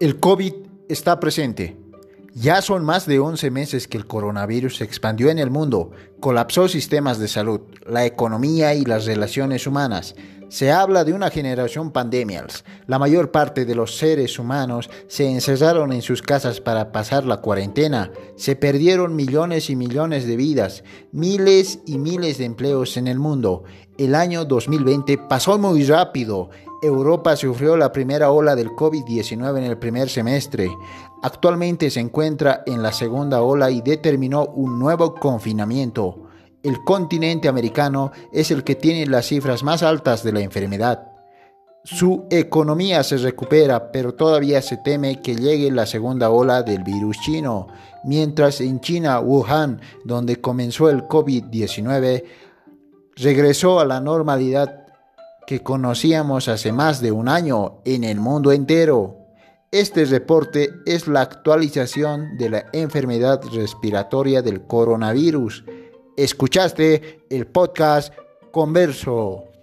El COVID está presente. Ya son más de 11 meses que el coronavirus se expandió en el mundo, colapsó sistemas de salud, la economía y las relaciones humanas. Se habla de una generación pandemials. La mayor parte de los seres humanos se encerraron en sus casas para pasar la cuarentena. Se perdieron millones y millones de vidas, miles y miles de empleos en el mundo. El año 2020 pasó muy rápido. Europa sufrió la primera ola del COVID-19 en el primer semestre. Actualmente se encuentra en la segunda ola y determinó un nuevo confinamiento. El continente americano es el que tiene las cifras más altas de la enfermedad. Su economía se recupera, pero todavía se teme que llegue la segunda ola del virus chino, mientras en China, Wuhan, donde comenzó el COVID-19, regresó a la normalidad que conocíamos hace más de un año en el mundo entero. Este reporte es la actualización de la enfermedad respiratoria del coronavirus. Escuchaste el podcast Converso.